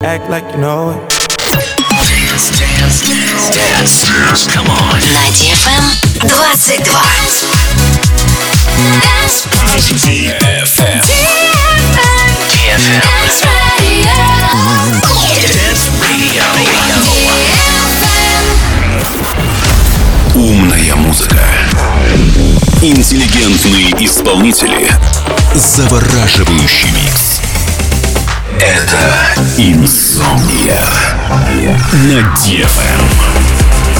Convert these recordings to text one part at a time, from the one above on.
Act like you know it. Dance, dance, dance, dance, dance, come on. На DFM 22. Dance DFM. DFM. Dance Radio. Dance Radio. DFM. Умная музыка. Интеллигентные исполнители. Завораживающий микс. Это Инсомния. На DFM.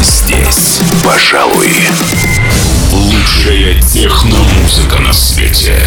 Здесь, пожалуй, лучшая техномузыка на свете.